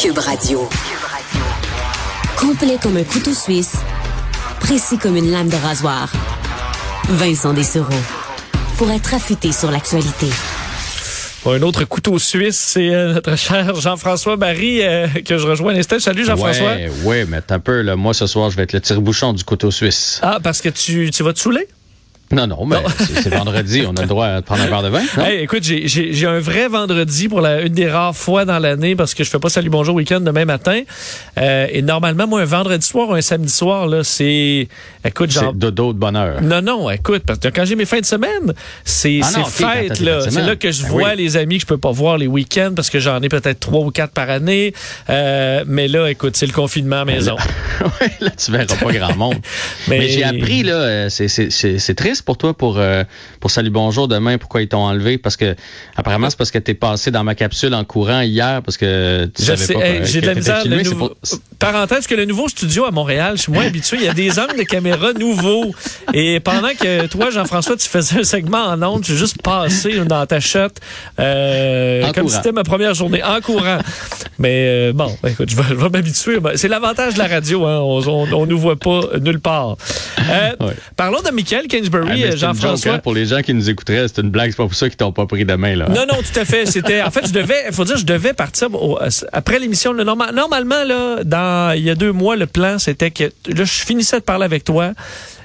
Cube Radio. Complet comme un couteau suisse, précis comme une lame de rasoir. Vincent Dessereau. Pour être affûté sur l'actualité. un autre couteau suisse, c'est euh, notre cher Jean-François Barry euh, que je rejoins à l'instant. Salut Jean-François. Ouais, ouais, mais un peu, là, moi ce soir, je vais être le tire-bouchon du couteau suisse. Ah, parce que tu, tu vas te saouler? Non, non, mais c'est vendredi, on a le droit de prendre un verre de vin. Hey, écoute, j'ai un vrai vendredi pour la, une des rares fois dans l'année parce que je fais pas salut bonjour week-end demain matin. Euh, et normalement, moi, un vendredi soir ou un samedi soir, là, c'est, écoute, genre. C'est dodo de bonheur. Non, non, écoute, parce que quand j'ai mes fins de semaine, c'est ah fête, là. C'est là que je ben vois les amis que je peux pas voir les week-ends parce que j'en ai peut-être trois ou quatre par année. Euh, mais là, écoute, c'est le confinement à maison. oui, là, tu verras pas grand monde. mais, mais j'ai appris, là, euh, c'est triste pour toi pour, euh, pour Salut Bonjour demain, pourquoi ils t'ont enlevé? Parce que apparemment, c'est parce que tu es passé dans ma capsule en courant hier parce que tu savais pas J'ai de la misère. Parenthèse que le nouveau studio à Montréal, je suis moins habitué. Il y a des angles de caméra nouveaux. Et pendant que toi, Jean-François, tu faisais un segment en ondes, j'ai juste passé dans ta shot euh, comme si c'était ma première journée en courant. Mais euh, bon, écoute, je vais, m'habituer. C'est l'avantage de la radio, hein. on, on, nous voit pas nulle part. Parlons de Michael Kingsbury. Ah, Jean-François. Hein, pour les gens qui nous écouteraient, c'est une blague. C'est pas pour ça qu'ils t'ont pas pris demain, là. Non, non, tout à fait. C'était, en fait, je devais, il faut dire, je devais partir après l'émission. normalement, là, dans, il y a deux mois, le plan, c'était que, là, je finissais de parler avec toi.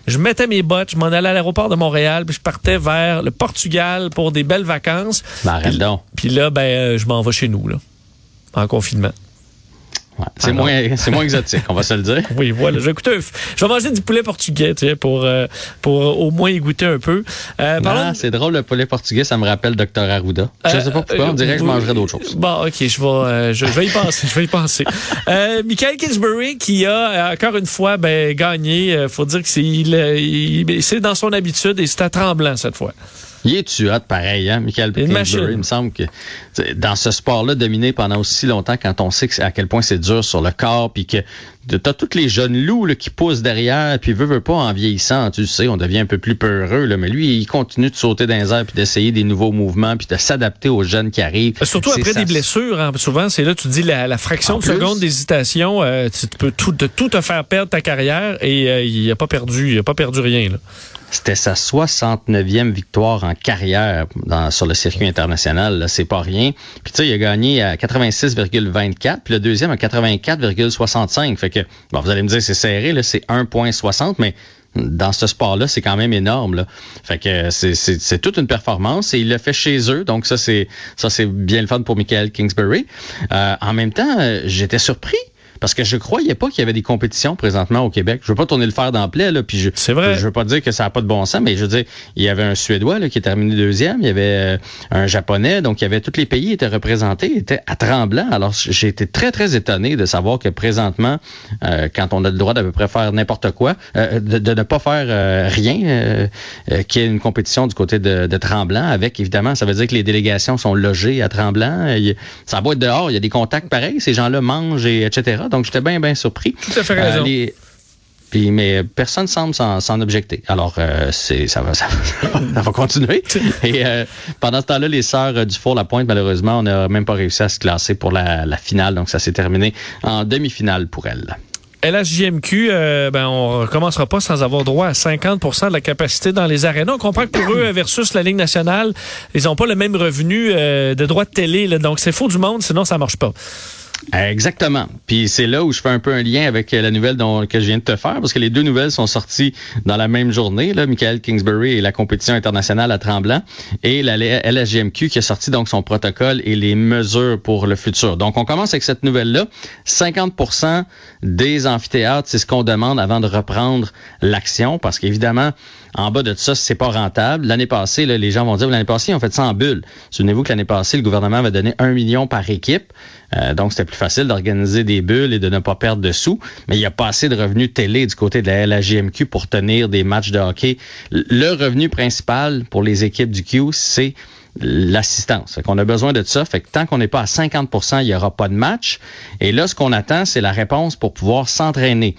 Je mettais mes bottes, je m'en allais à l'aéroport de Montréal, puis je partais vers le Portugal pour des belles vacances. Ben, arrête donc. Puis là, ben, euh, je m'en vais chez nous, là, en confinement. C'est moins, moins exotique, on va se le dire. Oui, voilà. Je vais, écouter, je vais manger du poulet portugais, tu sais, pour, euh, pour au moins y goûter un peu. Euh, c'est drôle, le poulet portugais, ça me rappelle Dr. Arruda. Je ne sais pas pourquoi, on dirait que je mangerais d'autres choses. Bon, OK, je vais, euh, je, vais y penser, je vais y penser. Michael Kingsbury, qui a, encore une fois, ben, gagné, faut dire que c'est, il, c'est dans son habitude et c'est à tremblant cette fois. Il est tu pareil, hein, Michael Kingsbury. Il me semble que dans ce sport-là, dominé pendant aussi longtemps, quand on sait à quel point c'est dur sur le corps, puis que t'as tous les jeunes loups là, qui poussent derrière, puis veut, veut pas en vieillissant, tu sais, on devient un peu plus peureux, là, mais lui, il continue de sauter dans les airs, puis d'essayer des nouveaux mouvements, puis de s'adapter aux jeunes qui arrivent. Surtout après des blessures, hein, souvent, c'est là, tu dis la, fraction de seconde d'hésitation, euh, tu peux tout, de tout te faire perdre ta carrière, et euh, il a pas perdu, il a pas perdu rien. Là. C'était sa 69e victoire en carrière dans, sur le circuit international. C'est pas rien. Puis tu sais, il a gagné à 86,24, puis le deuxième à 84,65. Fait vous allez me dire, c'est serré, c'est 1,60, mais dans ce sport-là, c'est quand même énorme. Fait que c'est toute une performance et il l'a fait chez eux. Donc ça, c'est ça c'est bien le fun pour Michael Kingsbury. Euh, en même temps, euh, j'étais surpris parce que je croyais pas qu'il y avait des compétitions présentement au Québec. Je veux pas tourner le fer dans le là, puis je, c'est vrai. je veux pas dire que ça a pas de bon sens, mais je veux dire, il y avait un Suédois là, qui est terminé deuxième, il y avait euh, un Japonais, donc il y avait tous les pays étaient représentés, étaient à tremblant. Alors j'ai été très très étonné de savoir que présentement, euh, quand on a le droit d'à peu près faire n'importe quoi, euh, de, ne pas faire rien, qu'il y ait une compétition du côté de, de, Tremblant, avec évidemment, ça veut dire que les délégations sont logées à Tremblant. ça va être dehors, il y a des contacts pareils, ces gens-là mangent et etc. Donc, j'étais bien, bien surpris. Tout à fait raison. Euh, puis, mais personne semble s'en objecter. Alors, euh, c'est ça va, ça, va continuer. Et euh, pendant ce temps-là, les sœurs du Four La Pointe, malheureusement, on n'a même pas réussi à se classer pour la, la finale. Donc, ça s'est terminé en demi-finale pour elles. LHJMQ, euh, ben, on recommencera pas sans avoir droit à 50% de la capacité dans les arénas. On comprend que pour eux, versus la Ligue nationale, ils n'ont pas le même revenu de droit de télé. Donc, c'est faux du monde, sinon ça marche pas. Exactement. Puis c'est là où je fais un peu un lien avec la nouvelle dont, que je viens de te faire, parce que les deux nouvelles sont sorties dans la même journée. Là, Michael Kingsbury et la compétition internationale à Tremblant, et la LSGMQ qui a sorti donc son protocole et les mesures pour le futur. Donc on commence avec cette nouvelle-là. 50% des amphithéâtres, c'est ce qu'on demande avant de reprendre l'action, parce qu'évidemment, en bas de ça, c'est pas rentable. L'année passée, les gens vont dire, l'année passée, on fait ça en bulle. Souvenez-vous que l'année passée, le gouvernement avait donné un million par équipe. Euh, donc, c'était plus facile d'organiser des bulles et de ne pas perdre de sous. Mais il n'y a pas assez de revenus télé du côté de la LAGMQ pour tenir des matchs de hockey. Le revenu principal pour les équipes du Q, c'est l'assistance. Fait qu'on a besoin de ça. Fait que tant qu'on n'est pas à 50% il n'y aura pas de match. Et là, ce qu'on attend, c'est la réponse pour pouvoir s'entraîner.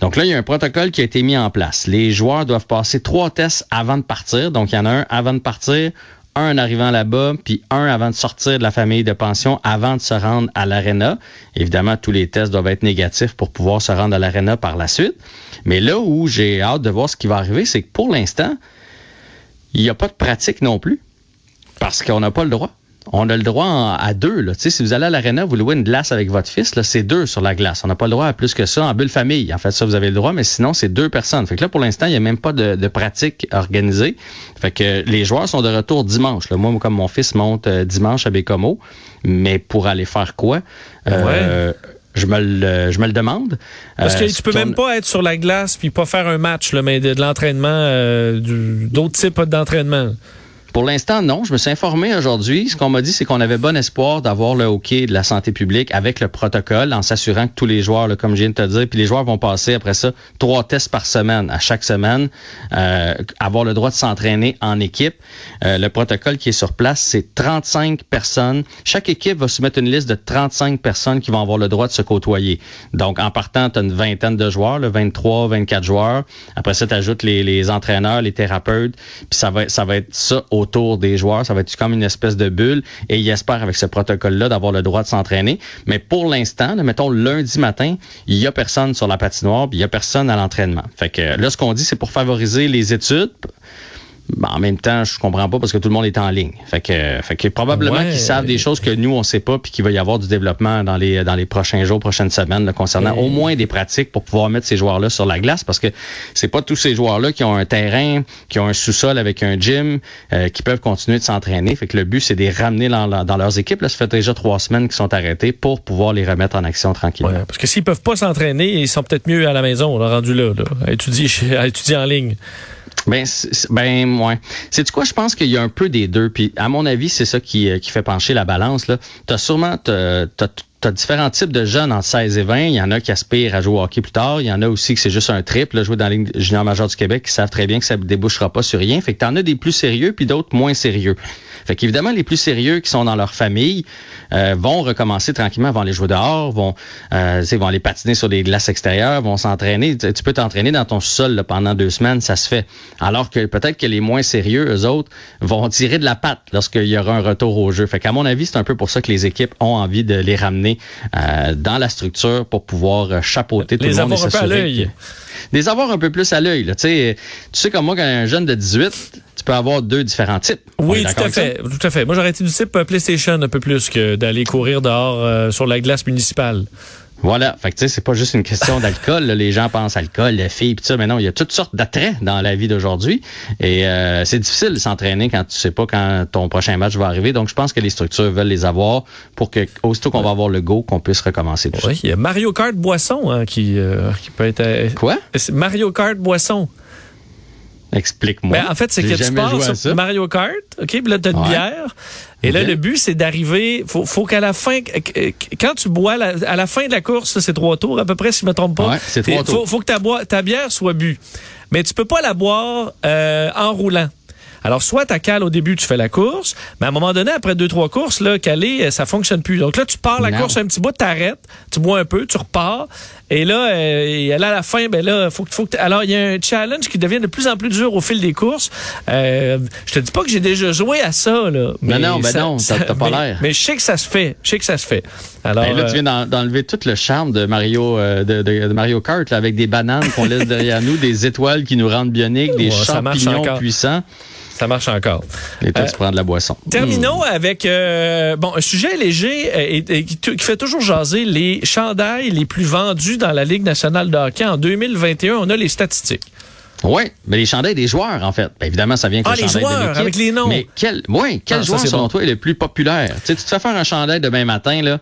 Donc là, il y a un protocole qui a été mis en place. Les joueurs doivent passer trois tests avant de partir. Donc, il y en a un avant de partir, un en arrivant là-bas, puis un avant de sortir de la famille de pension, avant de se rendre à l'aréna. Évidemment, tous les tests doivent être négatifs pour pouvoir se rendre à l'aréna par la suite. Mais là où j'ai hâte de voir ce qui va arriver, c'est que pour l'instant, il n'y a pas de pratique non plus, parce qu'on n'a pas le droit on a le droit à deux. Là. si vous allez à l'aréna, vous louez une glace avec votre fils, c'est deux sur la glace. On n'a pas le droit à plus que ça en bulle famille. En fait, ça, vous avez le droit, mais sinon, c'est deux personnes. Fait que là, pour l'instant, il n'y a même pas de, pratique organisée. Fait que les joueurs sont de retour dimanche. Là. Moi, comme mon fils monte euh, dimanche à Bécomo, mais pour aller faire quoi? Euh, je me le, je me le demande. Parce que euh, tu peux même pas être sur la glace puis pas faire un match, là, mais de, de l'entraînement, d'autres types d'entraînement. Pour l'instant, non. Je me suis informé aujourd'hui. Ce qu'on m'a dit, c'est qu'on avait bon espoir d'avoir le hockey de la santé publique avec le protocole, en s'assurant que tous les joueurs, comme je viens de te dire, puis les joueurs vont passer après ça trois tests par semaine, à chaque semaine, euh, avoir le droit de s'entraîner en équipe. Euh, le protocole qui est sur place, c'est 35 personnes. Chaque équipe va soumettre une liste de 35 personnes qui vont avoir le droit de se côtoyer. Donc, en partant, tu as une vingtaine de joueurs, le 23, 24 joueurs. Après ça, tu ajoutes les, les entraîneurs, les thérapeutes, puis ça va, ça va être ça au autour des joueurs. Ça va être comme une espèce de bulle. Et il espère avec ce protocole-là d'avoir le droit de s'entraîner. Mais pour l'instant, mettons lundi matin, il y a personne sur la patinoire, il y a personne à l'entraînement. Fait que là, ce qu'on dit, c'est pour favoriser les études. Ben, en même temps, je comprends pas parce que tout le monde est en ligne. Fait que, fait que probablement qu'ils savent des choses que nous on sait pas, puis qu'il va y avoir du développement dans les dans les prochains jours, prochaines semaines, concernant au moins des pratiques pour pouvoir mettre ces joueurs-là sur la glace, parce que c'est pas tous ces joueurs-là qui ont un terrain, qui ont un sous-sol avec un gym, euh, qui peuvent continuer de s'entraîner. Fait que le but c'est de les ramener dans, dans leurs équipes. Là, ça fait déjà trois semaines qu'ils sont arrêtés pour pouvoir les remettre en action tranquillement. parce que s'ils peuvent pas s'entraîner, ils sont peut-être mieux à la maison, on rendu là, là à étudier, à étudier en ligne. Ben, ben, ouais. C'est quoi? Je pense qu'il y a un peu des deux. Puis, à mon avis, c'est ça qui, euh, qui fait pencher la balance. Là. T'as sûrement, t'as, t'as différents types de jeunes entre 16 et 20. Il y en a qui aspirent à jouer au hockey plus tard. Il y en a aussi que c'est juste un triple, jouer dans la Ligue junior majeure du Québec, qui savent très bien que ça ne débouchera pas sur rien. Fait que t'en as des plus sérieux puis d'autres moins sérieux. Fait qu'évidemment, les plus sérieux qui sont dans leur famille euh, vont recommencer tranquillement, vont aller jouer dehors, vont, euh, vont aller patiner sur des glaces extérieures, vont s'entraîner. Tu peux t'entraîner dans ton sol pendant deux semaines, ça se fait. Alors que peut-être que les moins sérieux, eux autres, vont tirer de la patte lorsqu'il y aura un retour au jeu. Fait qu'à mon avis, c'est un peu pour ça que les équipes ont envie de les ramener euh, dans la structure pour pouvoir chapeauter tout les le monde. Les avoir un peu à l'œil. Les avoir un peu plus à l'œil. Tu sais, tu sais comme moi, quand un jeune de 18, tu peux avoir deux différents types. Oui, tout à fait. Tout à fait. Moi, j'aurais été du type euh, PlayStation un peu plus que d'aller courir dehors euh, sur la glace municipale. Voilà. Fait que tu sais, c'est pas juste une question d'alcool. les gens pensent alcool, les filles, pis ça. Mais non, il y a toutes sortes d'attraits dans la vie d'aujourd'hui. Et euh, c'est difficile de s'entraîner quand tu sais pas quand ton prochain match va arriver. Donc, je pense que les structures veulent les avoir pour que, aussitôt qu'on va avoir le go, qu'on puisse recommencer tout oui, Il y a Mario Kart Boisson hein, qui, euh, qui peut être. Euh, Quoi? Mario Kart Boisson. Explique-moi. Ben, en fait, c'est que tu pars sur Mario Kart, OK, puis là, tu as une bière. Et là, le but, c'est d'arriver. Faut, faut qu'à la fin, quand tu bois, à la fin de la course, c'est trois tours à peu près, si je me trompe pas. Ouais, c'est trois tours. Faut, faut que ta, ta bière soit bue. Mais tu peux pas la boire euh, en roulant. Alors, soit ta cale au début, tu fais la course, mais à un moment donné, après deux, trois courses, là, caler, euh, ça fonctionne plus. Donc là, tu pars la course un petit bout, t'arrêtes, tu bois un peu, tu repars. Et là, euh, là, à la fin, ben là, faut, faut que alors il y a un challenge qui devient de plus en plus dur au fil des courses. Euh, je te dis pas que j'ai déjà joué à ça là. Mais non, ben non, t'as pas l'air. Mais je sais que ça se fait, je sais que ça se fait. Alors ben là, tu viens d'enlever tout le charme de Mario euh, de, de, Mario Kart là, avec des bananes qu'on laisse derrière nous, des étoiles qui nous rendent bioniques, des champignons puissants. Ça marche encore. Et toi, tu euh, prends de la boisson. Terminons hmm. avec euh, bon un sujet léger euh, et, qui, fait toujours jaser les chandails les plus vendus dans la Ligue nationale de hockey en 2021. On a les statistiques. Oui, mais les chandails des joueurs, en fait. Ben, évidemment, ça vient avec ah, les joueurs, avec les noms. Mais quel, ouais, quel ah, joueur, selon toi, est le plus populaire? Tu, sais, tu te fais faire un chandail demain matin, là.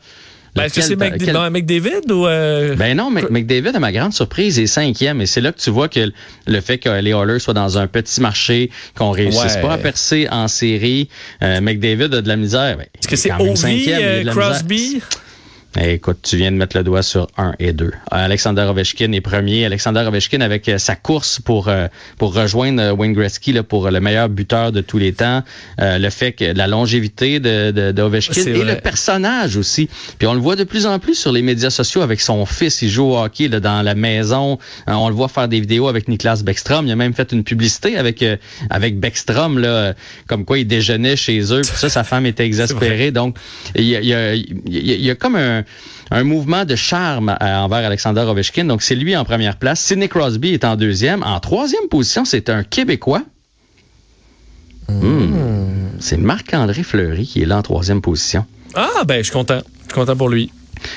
Ben, est-ce que c'est McDavid ou. Euh... Ben non, McDavid, à ma grande surprise, est cinquième. Et c'est là que tu vois que le fait que les Oilers soient dans un petit marché, qu'on réussisse pas à percer en série, euh, McDavid a de la misère. Ben, est-ce que c'est Ovi, euh, Crosby? Écoute, tu viens de mettre le doigt sur un et deux. Alexander Ovechkin est premier. Alexander Ovechkin avec euh, sa course pour euh, pour rejoindre euh, Wayne Gretzky là, pour le meilleur buteur de tous les temps. le fait que la longévité de, de, de Ovechkin et le personnage aussi. Puis on le voit de plus en plus sur les médias sociaux avec son fils. Il joue au hockey là, dans la maison. on le voit faire des vidéos avec Niklas Beckstrom. Il a même fait une publicité avec avec Beckstrom là, comme quoi il déjeunait chez eux. Puis ça, sa femme était exaspérée. Donc il y a, il y a comme un un, mouvement de charme envers Alexander Ovechkin. Donc, c'est lui en première place. Sidney Crosby est en deuxième. En troisième position, c'est un Québécois. Hmm. C'est Marc-André Fleury qui est là en troisième position. Ah, ben, je suis content. Je suis content pour lui.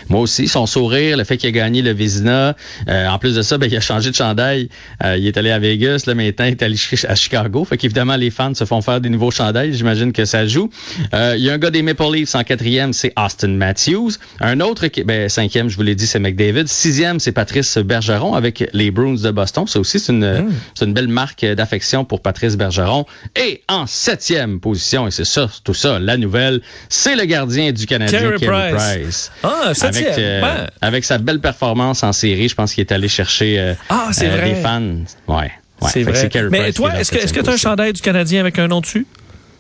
Moi aussi, son sourire, le fait qu'il a gagné le Vizina. Euh, en plus de ça, ben, il a changé de chandail. Euh, il est allé à Vegas, là, maintenant il est allé à Chicago. Fait qu'évidemment, les fans se font faire des nouveaux chandails. J'imagine que ça joue. Euh, il y a un gars des Maple Leafs en quatrième, c'est Austin Matthews. Un autre, qui, ben, cinquième, je vous l'ai dit, c'est McDavid. Sixième, c'est Patrice Bergeron avec les Bruins de Boston. Ça aussi, c'est une, hmm. c'est une belle marque d'affection pour Patrice Bergeron. Et en septième position, et c'est ça, tout ça, la nouvelle, c'est le gardien du Canadien, Carey Price. Ah, avec, euh, avec sa belle performance en série, je pense qu'il est allé chercher euh, ah, c'est euh, vrai. fans. Ouais. ouais. C'est vrai. Mais toi, est-ce que tu as un chandail du Canadien avec un nom dessus?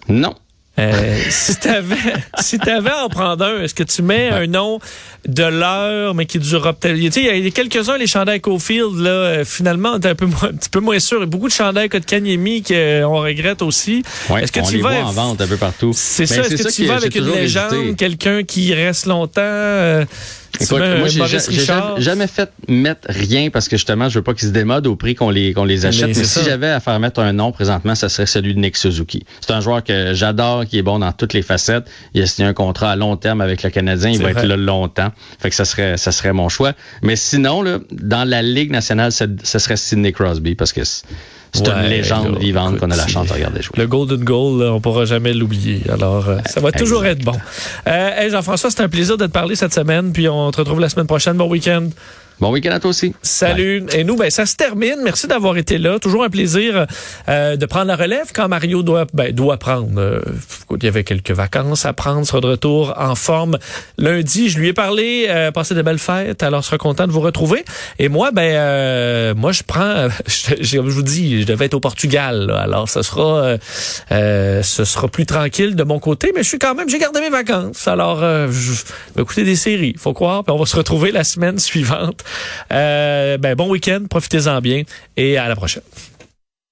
Non. Euh, si t'avais si t'avais à en prendre un, est-ce que tu mets un nom de l'heure, mais qui durera peut-être. Tu sais, il y a quelques-uns, les chandails Cofield, là, euh, finalement, t'es un, peu un petit peu moins sûr. Il y a beaucoup de chandails de Kanyemi qu'on regrette aussi. est-ce que on tu les vas vois en vente un peu partout. C'est ça, est-ce que tu vas avec une légende, quelqu'un qui reste longtemps? Euh, Écoute, moi, j'ai jamais, fait mettre rien parce que justement, je veux pas qu'ils se démodent au prix qu'on les, qu'on les achète. Mais, si j'avais à faire mettre un nom présentement, ça serait celui de Nick Suzuki. C'est un joueur que j'adore, qui est bon dans toutes les facettes. Il a signé un contrat à long terme avec le Canadien. Il va être là longtemps. Fait que ça serait, ça serait mon choix. Mais sinon, là, dans la Ligue nationale, ce serait Sidney Crosby parce que c'est une légende vivante qu'on a la chance de regarder jouer. Le Golden Goal, on pourra jamais l'oublier. Alors, euh, ça va toujours être bon. Euh, Jean-François, c'est un plaisir de te parler cette semaine. Puis on te retrouve la semaine prochaine. Bon week-end. Bon week-end à toi aussi. Salut. Et nous, ben, ça se termine. Merci d'avoir été là. Toujours un plaisir euh, de prendre la relève quand Mario doit, ben, doit prendre. Euh, il y avait quelques vacances à prendre. Sera de retour en forme lundi. Je lui ai parlé, euh, passer de belles fêtes. Alors, je serai content de vous retrouver. Et moi, ben, euh, moi, je prends, je, je, vous dis, je devais être au Portugal. Alors, ce sera, euh, ce sera plus tranquille de mon côté. Mais je suis quand même, j'ai gardé mes vacances. Alors, je vais écouter des séries. Faut croire. Puis on va se retrouver la semaine suivante. Euh, ben, bon week-end, profitez-en bien et à la prochaine.